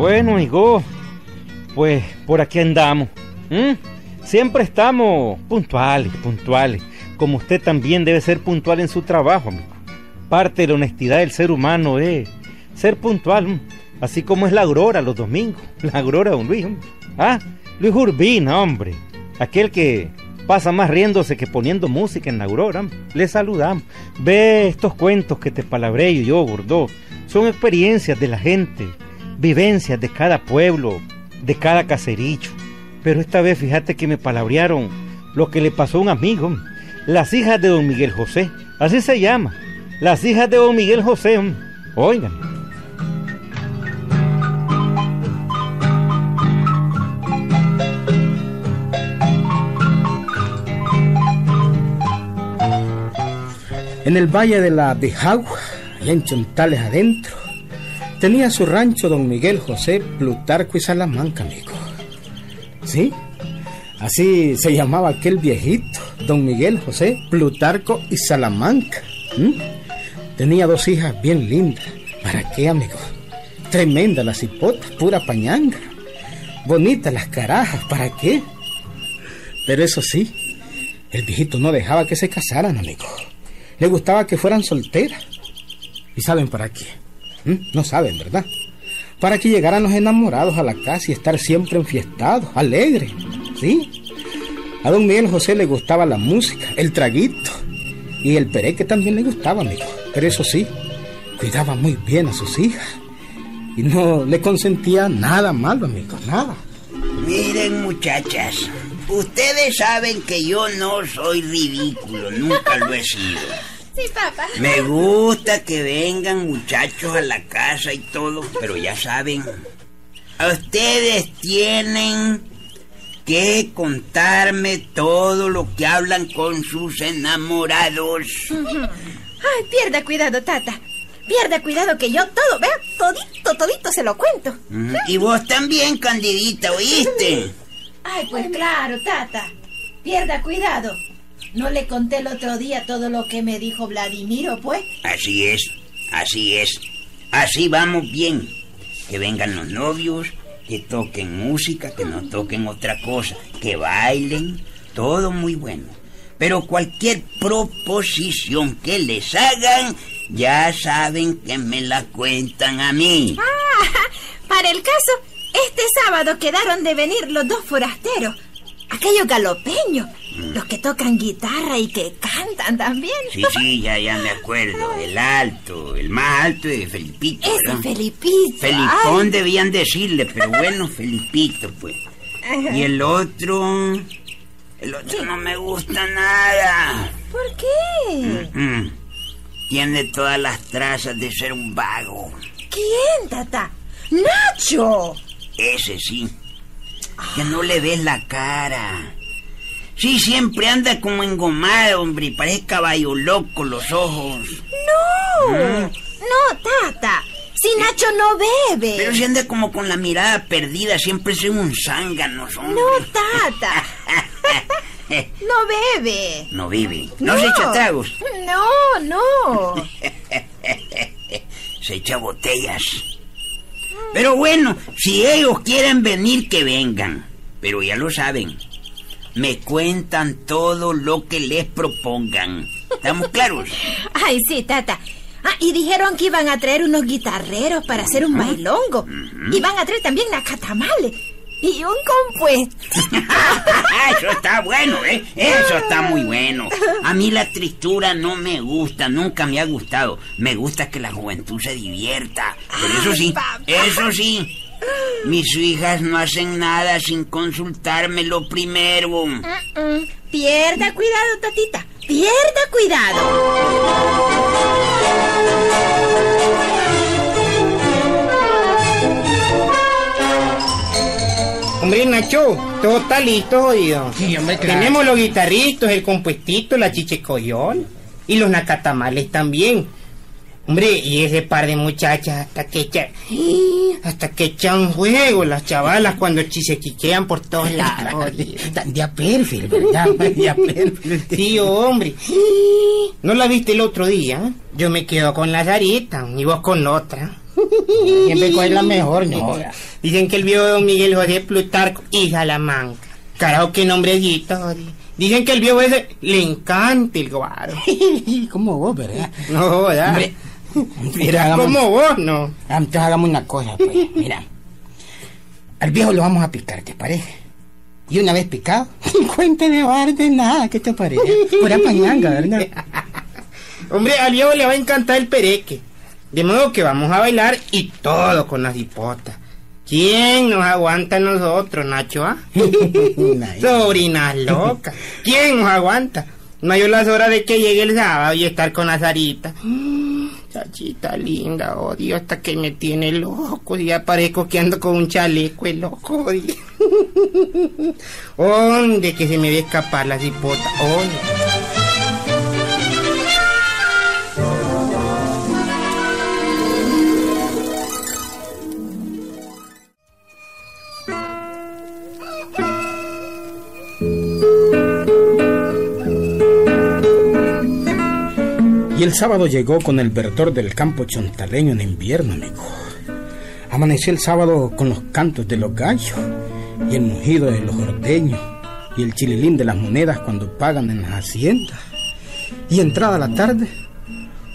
Bueno, hijo, pues por aquí andamos. Siempre estamos puntuales, puntuales, como usted también debe ser puntual en su trabajo, amigo. Parte de la honestidad del ser humano es ser puntual, así como es la aurora los domingos, la aurora de don Luis. Ah, Luis Urbina, hombre, aquel que pasa más riéndose que poniendo música en la aurora. Le saludamos. Ve estos cuentos que te palabré yo, gordo. Son experiencias de la gente, vivencias de cada pueblo, de cada caserillo. Pero esta vez fíjate que me palabrearon lo que le pasó a un amigo. Las hijas de don Miguel José, así se llama. Las hijas de don Miguel José. Oigan. En el valle de la Bijagua, y en Chontales adentro, tenía su rancho don Miguel José Plutarco y Salamanca, amigo. ¿Sí? Así se llamaba aquel viejito, don Miguel José Plutarco y Salamanca. Tenía dos hijas bien lindas. ¿Para qué, amigo? Tremenda las hipotas, pura pañanga. Bonitas las carajas, ¿para qué? Pero eso sí, el viejito no dejaba que se casaran, amigo. Le gustaba que fueran solteras. ¿Y saben para qué? No saben, ¿verdad? Para que llegaran los enamorados a la casa y estar siempre enfiestados, alegres, ¿sí? A don Miguel José le gustaba la música, el traguito y el pereque también le gustaba, amigo. Pero eso sí, cuidaba muy bien a sus hijas y no le consentía nada malo, amigo, nada. Miren, muchachas, ustedes saben que yo no soy ridículo, nunca lo he sido. Sí, papá. Me gusta que vengan muchachos a la casa y todo, pero ya saben, ustedes tienen que contarme todo lo que hablan con sus enamorados. Ay, pierda cuidado, tata. Pierda cuidado que yo todo, vea, todito, todito se lo cuento. Y vos también, Candidita, ¿oíste? Ay, pues claro, tata. Pierda cuidado. ¿No le conté el otro día todo lo que me dijo Vladimiro, pues? Así es, así es. Así vamos bien. Que vengan los novios, que toquen música, que no toquen otra cosa, que bailen, todo muy bueno. Pero cualquier proposición que les hagan, ya saben que me la cuentan a mí. Ah, para el caso, este sábado quedaron de venir los dos forasteros, aquellos galopeños. Los que tocan guitarra y que cantan también. Sí, sí, ya, ya me acuerdo. El alto, el más alto de Felipito. Ese Felipito. Felipón debían decirle, pero bueno, Felipito, pues. Y el otro... El otro no me gusta nada. ¿Por qué? Tiene todas las trazas de ser un vago. ¿Quién, tata? ¡Nacho! Ese sí. Que no le ves la cara. Sí, siempre anda como engomado, hombre. Parece caballo loco los ojos. No. ¿Mm? No, tata. Si Nacho no bebe. Pero si anda como con la mirada perdida, siempre es un zángano, hombre. No, tata. no bebe. No bebe. No, se echa tragos. No, no. se echa botellas. Pero bueno, si ellos quieren venir, que vengan. Pero ya lo saben. Me cuentan todo lo que les propongan. ¿Estamos claros? Ay, sí, tata. Ah, y dijeron que iban a traer unos guitarreros para hacer un bailongo. Y van a traer también nacatamales. Y un compuesto. Eso está bueno, ¿eh? Eso está muy bueno. A mí la tristura no me gusta, nunca me ha gustado. Me gusta que la juventud se divierta. Pero eso sí, eso sí. Mis hijas no hacen nada sin consultármelo primero. Pierda cuidado, tatita. Pierda cuidado. Hombre, Nacho, todo está listo, oído. Tenemos los guitarritos, el compuestito, la chichecoyón y los nacatamales también. Hombre, y ese par de muchachas hasta que echan, hasta que echan juego las chavalas cuando se quiquean por todos lados. Día perfil, ¿verdad? Día perfil. Sí, hombre. ¿No la viste el otro día? Yo me quedo con la Sarita y vos con otra. Siempre coge la mejor, no. Dicen que el viejo don Miguel José Plutarco y Salamanca. Carajo, qué nombrecito. Dicen que el viejo ese le encanta el guaro. Como vos, ¿verdad? No. Hombre, mira, hagamos, Como vos, no. Entonces hagamos una cosa, pues. Mira. Al viejo lo vamos a picar, ¿te parece? Y una vez picado, cuenta de bar de nada, ¿qué te parece? Pura pañanga, ¿verdad? Hombre, al viejo le va a encantar el pereque. De modo que vamos a bailar y todo con las hipotas. ¿Quién nos aguanta a nosotros, Nacho? ah? Sobrinas locas. ¿Quién nos aguanta? No hay las horas de que llegue el sábado y estar con Azarita. Chachita linda, odio, hasta que me tiene loco. Ya parezco que ando con un chaleco, el loco. ¿Dónde que se me ve escapar la cipota? ¿Dónde? El sábado llegó con el verdor del campo chontaleño en invierno, amigo. Amaneció el sábado con los cantos de los gallos y el mugido de los ordeños y el chililín de las monedas cuando pagan en las haciendas. Y entrada la tarde,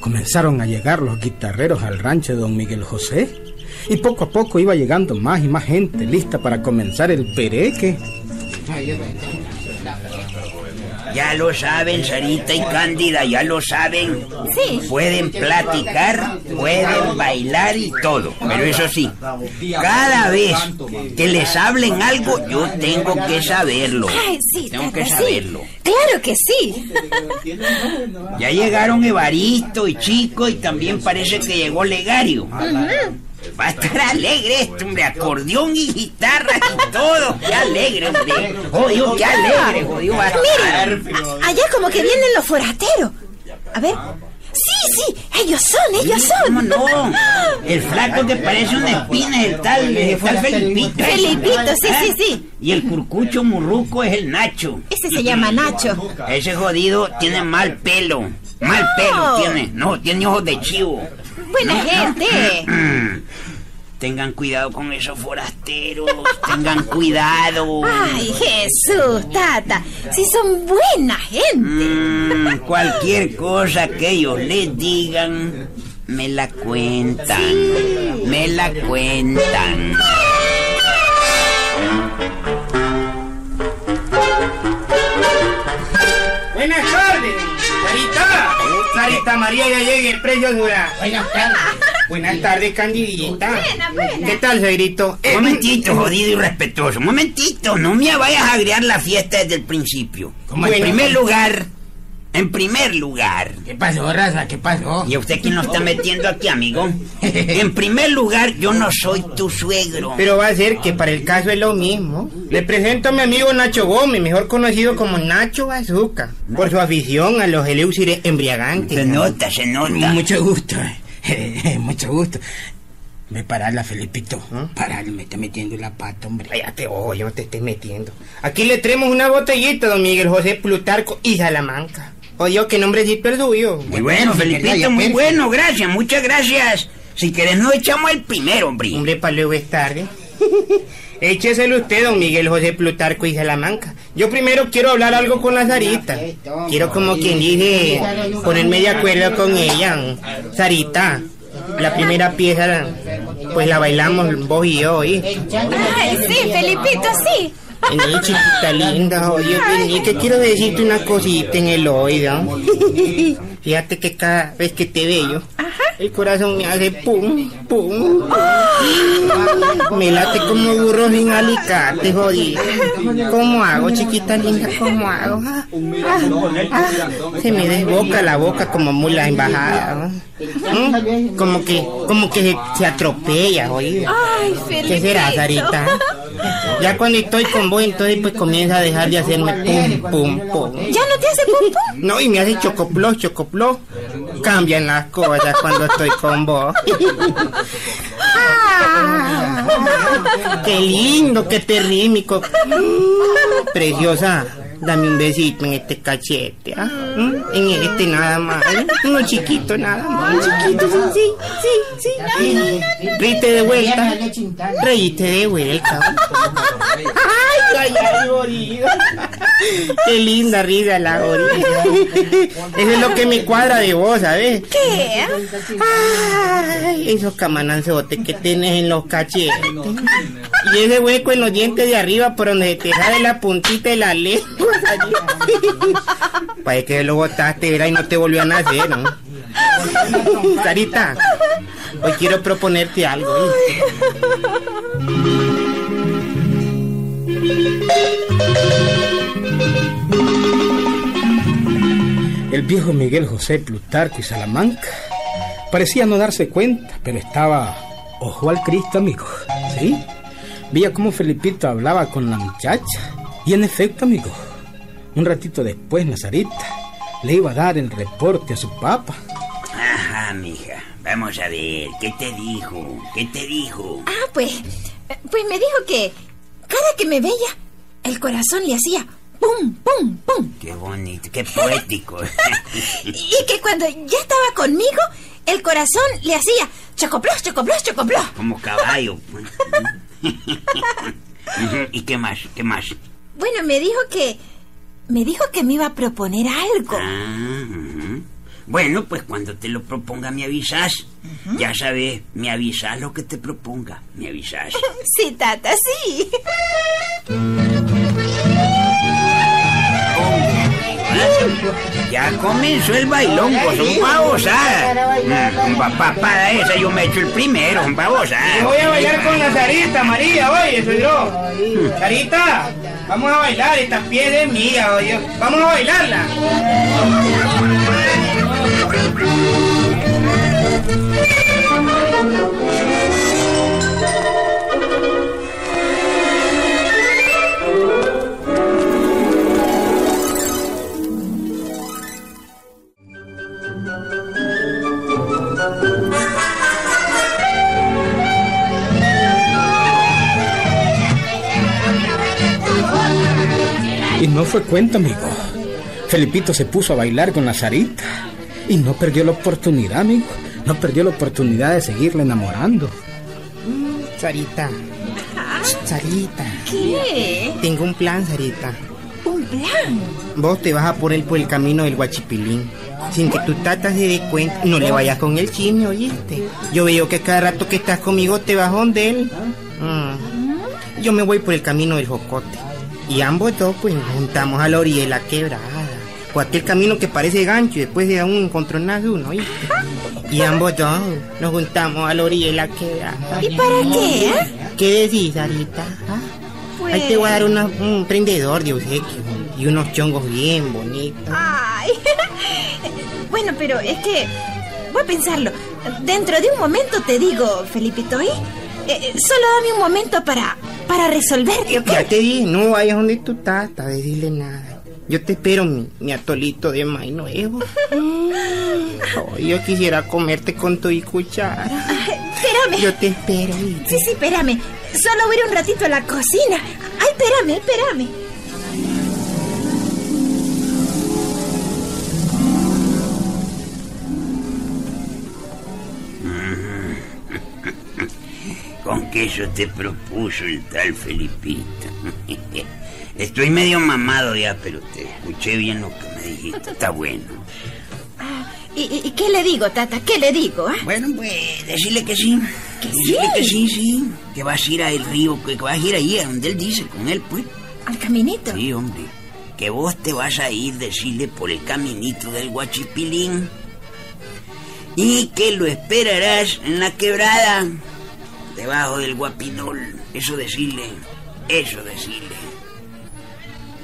comenzaron a llegar los guitarreros al rancho de don Miguel José. Y poco a poco iba llegando más y más gente lista para comenzar el pereque. Ya lo saben, Sarita y Cándida, ya lo saben. Sí. Pueden platicar, pueden bailar y todo. Pero eso sí, cada vez que les hablen algo, yo tengo que saberlo. Ay, sí, Tengo que sí. saberlo. Claro que sí. Ya llegaron Evaristo y Chico y también parece que llegó Legario. Va a estar alegre esto, hombre, acordeón y guitarra y todo. Qué alegre, hombre. Jodido, qué alegre, jodido va a estar. Miren, a- allá como que vienen los forasteros. A ver. Sí, sí, ellos son, ellos son. ¿Cómo no? El flaco que parece una espina es el tal, el tal Felipito. Felipito, sí, sí, sí. Y el curcucho murruco es el Nacho. Ese se llama Nacho. Ese jodido tiene mal pelo. Mal pelo tiene. No, tiene ojos de chivo. Buena gente. Tengan cuidado con esos forasteros. Tengan cuidado. Ay, Jesús, Tata. Si son buena gente. Mm, cualquier cosa que ellos les digan, me la cuentan. Me la cuentan. María ya llegue, preciosura. Buenas tardes. Buenas tardes, Candidita. Buena, buena. ¿Qué tal, Segrito? Un momentito, jodido y respetuoso. Momentito, no me vayas a agregar la fiesta desde el principio. ¿Cómo en primer lugar, en primer lugar. ¿Qué pasó, raza? ¿Qué pasó? ¿Y a usted quién lo está metiendo aquí, amigo? En primer lugar, yo no soy tu suegro. Pero va a ser que para el caso es lo mismo. Le presento a mi amigo Nacho Gómez, mejor conocido como Nacho Bazooka, por su afición a los eleusires embriagantes. Se nota, se nota. Mucho gusto, eh. mucho gusto. Ve pararla, Felipito. Pararla, me está metiendo la pata, hombre. Cállate, no te estés metiendo. Aquí le traemos una botellita, don Miguel José Plutarco y Salamanca. Oye, qué nombrecito el suyo. Muy bueno, Felipito, muy bueno, gracias, muchas gracias. Si querés, nos echamos el primero, hombre. Hombre, para luego es tarde. Écheselo usted, don Miguel José Plutarco y Salamanca. Yo primero quiero hablar algo con la Sarita. Quiero, como quien dice, ponerme de acuerdo con ella. Sarita, la primera pieza, pues la bailamos vos y yo, ¿oí? Ay, sí, Felipito, sí. Chiquita linda, oye, vení, que quiero decirte una cosita en el oído. Fíjate que cada vez que te veo, el corazón me hace pum, pum. Me late como burro sin alicate, jodido. ¿Cómo hago, chiquita linda? ¿Cómo hago? Ah, ah, se me desboca la boca como mula embajada. ¿Mm? Como que, como que se, se atropella, oído. Ay. ¿Qué será, Sarita? Ya cuando estoy con vos, entonces pues comienza a dejar de hacerme pum, pum, pum. ¿Ya no te hace pum pum? No, y me hace chocoplo, chocoplo. Cambian las cosas cuando estoy con vos. Qué lindo, qué terrímico. Preciosa. Dame un besito en este cachete, ¿ah? ¿Mm? En este nada más. ¿eh? Uno chiquito nada más. Un chiquito, sí, sí, sí, sí. Reíste de vuelta. Reíste de vuelta. Ay, ay, ay. Qué linda risa la Gorida. Eso es lo que me cuadra de vos, ¿sabes? ¿Qué? Ay, esos camananzotes que tienes en los cachetes. Y ese hueco en los dientes de arriba por donde te sale la puntita de la lengua. Parece que lo botaste, era y no te volvió a nacer, ¿no? Sarita, hoy quiero proponerte algo. El viejo Miguel José Plutarco y Salamanca parecía no darse cuenta, pero estaba ojo al Cristo, amigo. ¿Sí? Veía cómo Felipito hablaba con la muchacha. Y en efecto, amigo, un ratito después, Nazarita le iba a dar el reporte a su papá. Ajá, mija. Vamos a ver, ¿qué te dijo? ¿Qué te dijo? Ah, pues, pues me dijo que cada que me veía, el corazón le hacía pum, pum, pum. Qué bonito, qué poético. y que cuando ya estaba conmigo, el corazón le hacía chocoplos, chocoplos, chocoplos. Como caballo. ¿Y qué más? ¿Qué más? Bueno, me dijo que... Me dijo que me iba a proponer algo. Ah. Bueno, pues cuando te lo proponga me avisas. Ya sabes, me avisas lo que te proponga. Me avisas. Sí, tata, sí. Ya comenzó el bailón, pues son babosadas. Mm, papá, para esa yo me echo el primero, son babosadas. Voy a bailar con la Sarita, María, oye, soy yo. Sarita, vamos a bailar, esta piel es mía, oye. Vamos a bailarla. fue cuenta, amigo. Felipito se puso a bailar con la Sarita. Y no perdió la oportunidad, amigo. No perdió la oportunidad de seguirle enamorando. Sarita. Sarita. ¿Qué? Tengo un plan, Sarita. ¿Un plan? Vos te vas a poner por el camino del guachipilín. Sin que tu tata se dé cuenta. No le vayas con el chisme, oíste. Yo veo que cada rato que estás conmigo te vas donde él. Mm. Yo me voy por el camino del jocote. Y ambos dos, pues, nos juntamos a la orilla de la quebrada. O aquel camino que parece gancho y después de un encontronazo uno, ¿oíste? Y ambos dos nos juntamos a la orilla de la quebrada. ¿Y para qué? eh? ¿Qué decís, Sarita? ¿Ah? Pues... Ahí te voy a dar una- un prendedor de obsequio y unos chongos bien bonitos. Ay. bueno, pero es que... Voy a pensarlo. Dentro de un momento te digo, Felipito, ¿eh? Eh, solo dame un momento para... Para resolverte, ¿ok? Ya te dije, no vayas donde tu tata a decirle nada. Yo te espero, mi, mi atolito de maíz nuevo. Ay, yo quisiera comerte con tu y cuchara. Espérame. Yo te espero, ¿viste? Sí, sí, espérame. Solo voy a ir un ratito a la cocina. Ay, espérame, espérame. Con que eso te propuso el tal Felipito. Estoy medio mamado ya, pero te escuché bien lo que me dijiste. Está bueno. ¿Y, y- qué le digo, Tata? ¿Qué le digo? ah? Bueno, pues decirle que sí. ¿Que Decirle sí? que sí, sí. Que vas a ir al río, que vas a ir ahí a donde él dice, con él, pues. ¿Al caminito? Sí, hombre. Que vos te vas a ir, decirle, por el caminito del Guachipilín. Y que lo esperarás en la quebrada, debajo del guapinol. Eso decirle, eso decirle.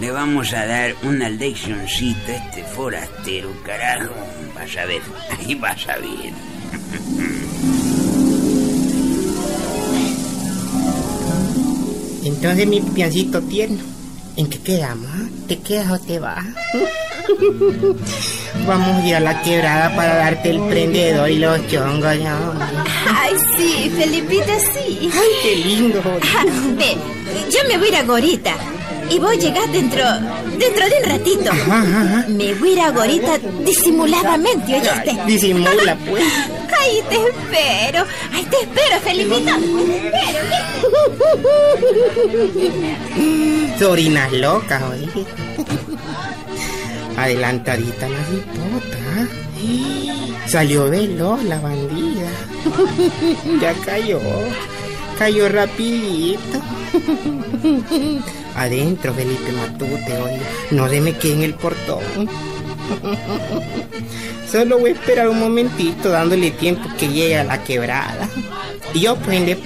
Le vamos a dar una leccioncita a este forastero, carajo. Vas a ver, ahí vas a ver. Entonces, mi piancito tierno, ¿en qué quedamos? ah? ¿Te quedas o te vas? Vamos a ir a la quebrada para darte el prendedor y los chongos, hombre. Ay, sí, Felipito, sí. Ay, qué lindo. Ah, Ve, yo me voy a ir a Gorita. y vos llegás dentro, dentro de un ratito. Me voy a ir ahorita disimuladamente, ¿oíste? Disimula, pues. Ahí te espero. Ahí te espero, Felipito. Te espero. Sorinas locas, oye. Adelantadita la cipota. Salió veloz la bandida. ya cayó. Cayó rapidito. Adentro, Felipe Matute, oye. No se me quede en el portón. Solo voy a esperar un momentito dándole tiempo que llegue a la quebrada. Y yo pues.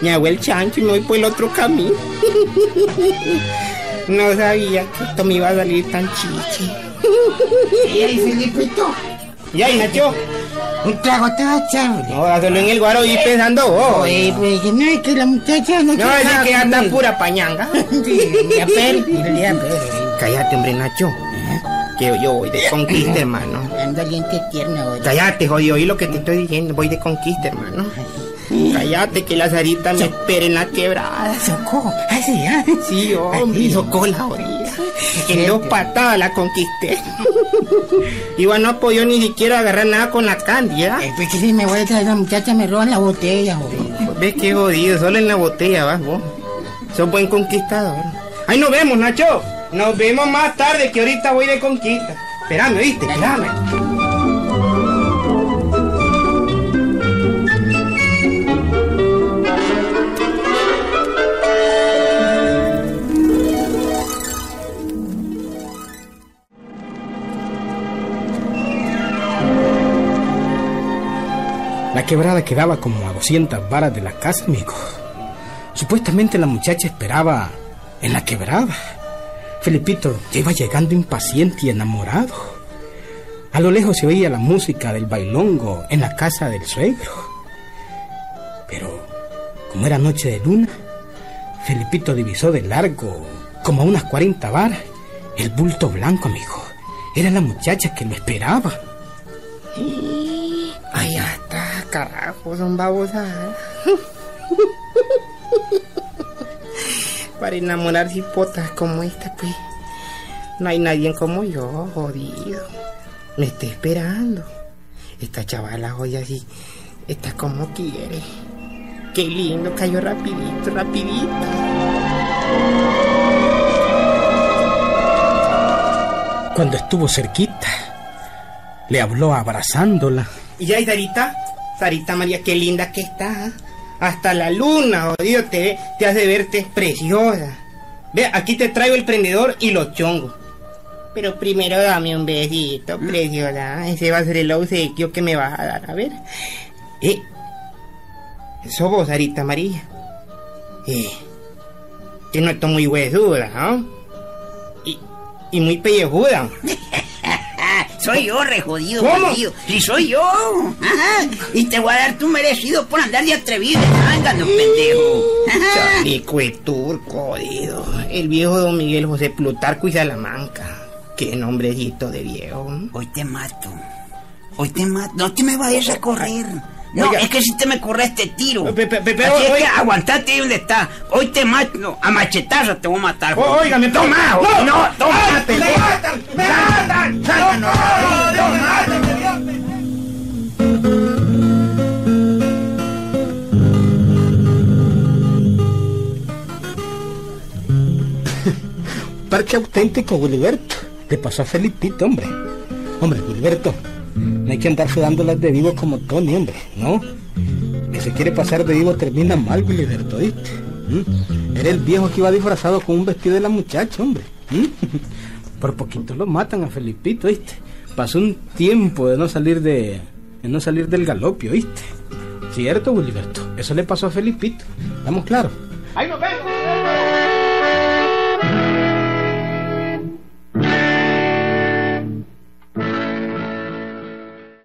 Me hago el chancho y me voy por el otro camino. No sabía que esto me iba a salir tan chiche. ¿Y ahí, Felipito? ¿Y ahí, Nacho? Un trago te va a echar, No, dáselo en el guaro y pensando vos. Oye, pues no es que la muchacha no No, es que anda pura pañanga. Sí, ya ya. Cállate, hombre, Nacho. Que yo voy de conquista, hermano. Anda diente tierno, oye. Cállate, jodido, oí lo que te estoy diciendo. Voy de conquista, hermano. Cállate, que la Sarita me espera en la quebrada. Socó, así. Sí, hombre, cola ahorita. En dos patadas la conquisté. Iván no apoyó ni siquiera agarrar nada con la. Eh, pues que si me voy a traer la muchacha me roban la botella, joder. ¿Ves qué jodido? Solo en la botella vas vos. Sos buen conquistador. Ahí nos vemos, Nacho. Nos vemos más tarde, que ahorita voy de conquista. Espérame, ¿viste? Espérame. La quebrada quedaba como a 200 varas de la casa, amigo. Supuestamente la muchacha esperaba en la quebrada. Felipito ya iba llegando impaciente y enamorado. A lo lejos se oía la música del bailongo en la casa del suegro. Pero, como era noche de luna, Felipito divisó de largo, como a unas 40 varas, el bulto blanco, amigo. Era la muchacha que lo esperaba. Carajo, son babosadas. Para enamorar cipotas como esta, pues. No hay nadie como yo, jodido. Me está esperando. Esta chavala hoy así, está como quiere. Qué lindo, cayó rapidito, rapidito. Cuando estuvo cerquita, le habló abrazándola. ¿Y ya, y Sarita? María, qué linda que está. Hasta la luna, jodido, te, te hace verte preciosa. Ve, aquí te traigo el prendedor y los chongos. Pero primero dame un besito, preciosa. Ese va a ser el obsequio que me vas a dar. A ver. Eh. Sos vos, Sarita María. Eh. Que no estoy muy huesuda, ¿no? Y, y muy pellejuda. Soy yo, re jodido, jodido. Sí, soy yo. Ajá. Y te voy a dar tu merecido por andar de atrevido. Ángalo, pendejo. Ajá. Chaleco de turco, jodido. El viejo don Miguel José Plutarco y Salamanca. Qué nombrecito de viejo. Hoy te mato. Hoy te mato. No te me vayas a correr. No, Oiga. es que si te me corres te tiro. Pe- pe- pe- Así es que aguantate ahí donde está. Hoy te mato. no, a machetazos te voy a matar. O- oiga, me Toma, no, no, toma, ¡Me matan! ¡Me matan! Sácanos, jodido, Parque auténtico, Gilberto. Le pasó a Felipito, hombre. Hombre, Gilberto, no hay que andar las de vivo como Tony, hombre, ¿no? Que se quiere pasar de vivo termina mal, Gilberto, ¿viste? ¿Mm? Era el viejo que iba disfrazado con un vestido de la muchacha, hombre. ¿Mm? Por poquito lo matan a Felipito, ¿viste? Pasó un tiempo de no salir de, de no salir del galopio, ¿viste? Cierto, Gilberto. Eso le pasó a Felipito. ¿Estamos claros?